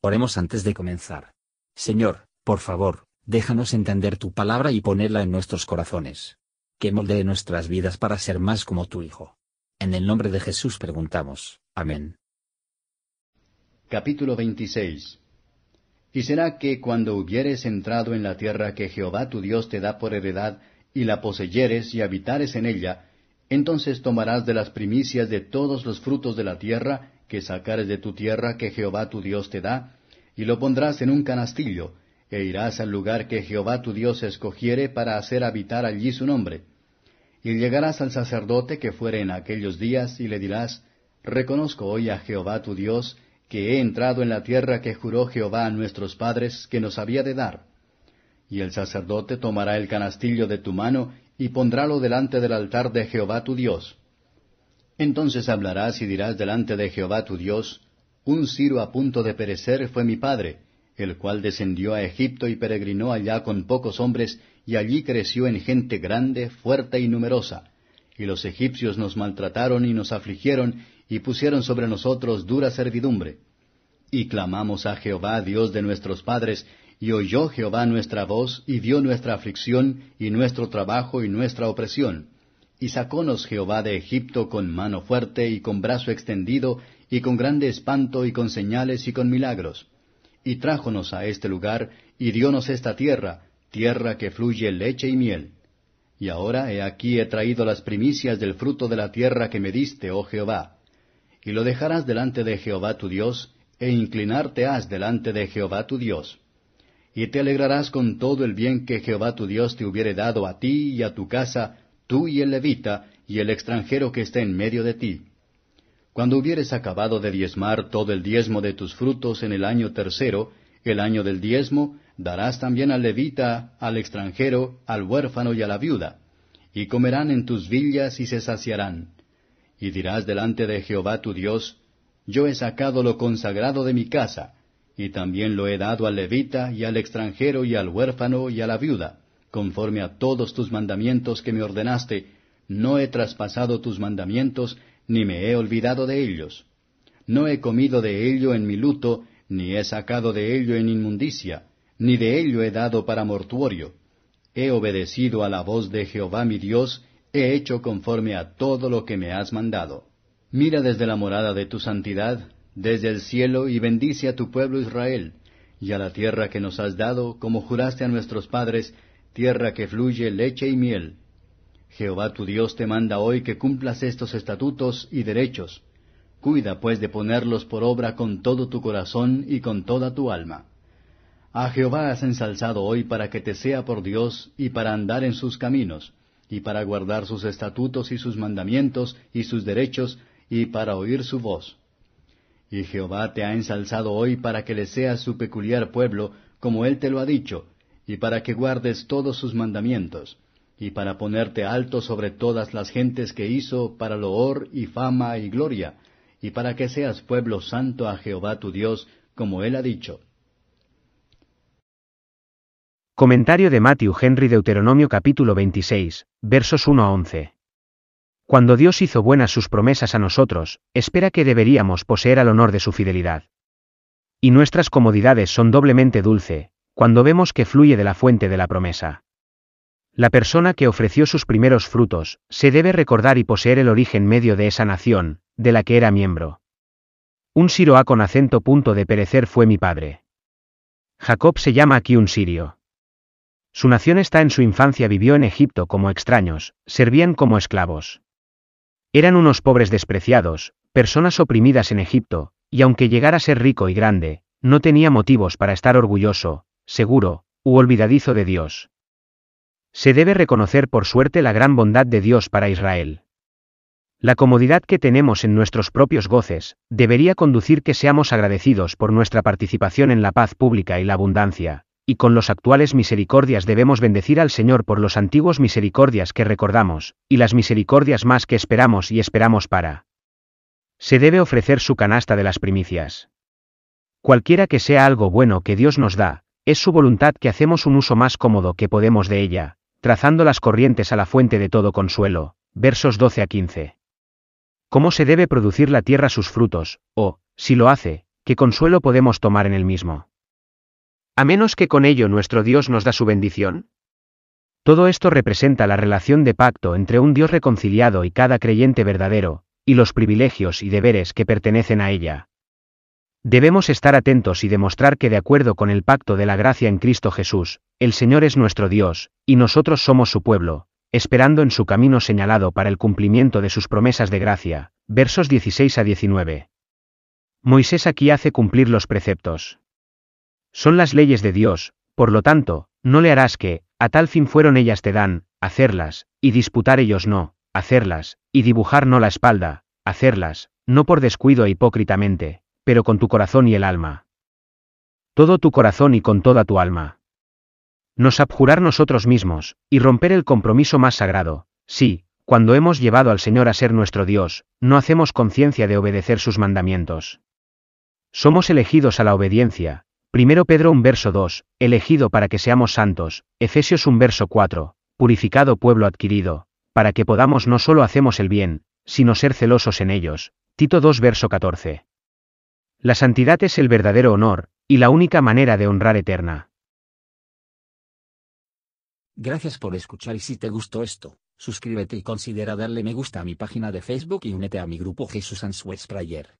Oremos antes de comenzar. Señor, por favor, déjanos entender tu palabra y ponerla en nuestros corazones. Que moldee nuestras vidas para ser más como tu Hijo. En el nombre de Jesús preguntamos. Amén. Capítulo 26 Y será que cuando hubieres entrado en la tierra que Jehová tu Dios te da por heredad, y la poseyeres y habitares en ella, entonces tomarás de las primicias de todos los frutos de la tierra, que sacares de tu tierra que Jehová tu Dios te da, y lo pondrás en un canastillo, e irás al lugar que Jehová tu Dios escogiere para hacer habitar allí su nombre. Y llegarás al sacerdote que fuere en aquellos días, y le dirás, Reconozco hoy a Jehová tu Dios, que he entrado en la tierra que juró Jehová a nuestros padres que nos había de dar. Y el sacerdote tomará el canastillo de tu mano, y pondrálo delante del altar de Jehová tu Dios. Entonces hablarás y dirás delante de Jehová tu Dios, Un Ciro a punto de perecer fue mi padre, el cual descendió a Egipto y peregrinó allá con pocos hombres, y allí creció en gente grande, fuerte y numerosa. Y los egipcios nos maltrataron y nos afligieron, y pusieron sobre nosotros dura servidumbre. Y clamamos a Jehová, Dios de nuestros padres, y oyó Jehová nuestra voz, y dio nuestra aflicción, y nuestro trabajo, y nuestra opresión y sacónos Jehová de Egipto con mano fuerte y con brazo extendido, y con grande espanto y con señales y con milagros. Y trájonos a este lugar, y diónos esta tierra, tierra que fluye leche y miel. Y ahora he aquí he traído las primicias del fruto de la tierra que me diste, oh Jehová. Y lo dejarás delante de Jehová tu Dios, e inclinarte has delante de Jehová tu Dios. Y te alegrarás con todo el bien que Jehová tu Dios te hubiere dado a ti y a tu casa, tú y el levita, y el extranjero que está en medio de ti. Cuando hubieres acabado de diezmar todo el diezmo de tus frutos en el año tercero, el año del diezmo, darás también al levita, al extranjero, al huérfano y a la viuda, y comerán en tus villas y se saciarán. Y dirás delante de Jehová tu Dios, Yo he sacado lo consagrado de mi casa, y también lo he dado al levita y al extranjero y al huérfano y a la viuda conforme a todos tus mandamientos que me ordenaste, no he traspasado tus mandamientos, ni me he olvidado de ellos. No he comido de ello en mi luto, ni he sacado de ello en inmundicia, ni de ello he dado para mortuorio. He obedecido a la voz de Jehová mi Dios, he hecho conforme a todo lo que me has mandado. Mira desde la morada de tu santidad, desde el cielo, y bendice a tu pueblo Israel, y a la tierra que nos has dado, como juraste a nuestros padres, tierra que fluye leche y miel. Jehová tu Dios te manda hoy que cumplas estos estatutos y derechos. Cuida pues de ponerlos por obra con todo tu corazón y con toda tu alma. A Jehová has ensalzado hoy para que te sea por Dios y para andar en sus caminos, y para guardar sus estatutos y sus mandamientos y sus derechos, y para oír su voz. Y Jehová te ha ensalzado hoy para que le seas su peculiar pueblo, como él te lo ha dicho, y para que guardes todos sus mandamientos, y para ponerte alto sobre todas las gentes que hizo para loor y fama y gloria, y para que seas pueblo santo a Jehová tu Dios, como él ha dicho. Comentario de Matthew Henry Deuteronomio capítulo 26, versos 1 a 11. Cuando Dios hizo buenas sus promesas a nosotros, espera que deberíamos poseer al honor de su fidelidad. Y nuestras comodidades son doblemente dulce, cuando vemos que fluye de la fuente de la promesa. La persona que ofreció sus primeros frutos, se debe recordar y poseer el origen medio de esa nación, de la que era miembro. Un siroa con acento punto de perecer fue mi padre. Jacob se llama aquí un sirio. Su nación está en su infancia vivió en Egipto como extraños, servían como esclavos. Eran unos pobres despreciados, personas oprimidas en Egipto, y aunque llegara a ser rico y grande, no tenía motivos para estar orgulloso, seguro, u olvidadizo de Dios. Se debe reconocer por suerte la gran bondad de Dios para Israel. La comodidad que tenemos en nuestros propios goces, debería conducir que seamos agradecidos por nuestra participación en la paz pública y la abundancia, y con los actuales misericordias debemos bendecir al Señor por los antiguos misericordias que recordamos, y las misericordias más que esperamos y esperamos para. Se debe ofrecer su canasta de las primicias. Cualquiera que sea algo bueno que Dios nos da, es su voluntad que hacemos un uso más cómodo que podemos de ella, trazando las corrientes a la fuente de todo consuelo. Versos 12 a 15. ¿Cómo se debe producir la tierra sus frutos, o, si lo hace, ¿qué consuelo podemos tomar en el mismo? A menos que con ello nuestro Dios nos da su bendición. Todo esto representa la relación de pacto entre un Dios reconciliado y cada creyente verdadero, y los privilegios y deberes que pertenecen a ella. Debemos estar atentos y demostrar que de acuerdo con el pacto de la gracia en Cristo Jesús, el Señor es nuestro Dios, y nosotros somos su pueblo, esperando en su camino señalado para el cumplimiento de sus promesas de gracia. Versos 16 a 19. Moisés aquí hace cumplir los preceptos. Son las leyes de Dios, por lo tanto, no le harás que, a tal fin fueron ellas te dan, hacerlas, y disputar ellos no, hacerlas, y dibujar no la espalda, hacerlas, no por descuido e hipócritamente, pero con tu corazón y el alma. Todo tu corazón y con toda tu alma. Nos abjurar nosotros mismos, y romper el compromiso más sagrado, sí, cuando hemos llevado al Señor a ser nuestro Dios, no hacemos conciencia de obedecer sus mandamientos. Somos elegidos a la obediencia, Primero Pedro un verso 2, elegido para que seamos santos, Efesios un verso 4, purificado pueblo adquirido, para que podamos no solo hacemos el bien, sino ser celosos en ellos, Tito 2 verso 14. La santidad es el verdadero honor, y la única manera de honrar eterna. Gracias por escuchar y si te gustó esto, suscríbete y considera darle me gusta a mi página de Facebook y únete a mi grupo Jesús Answers Prayer.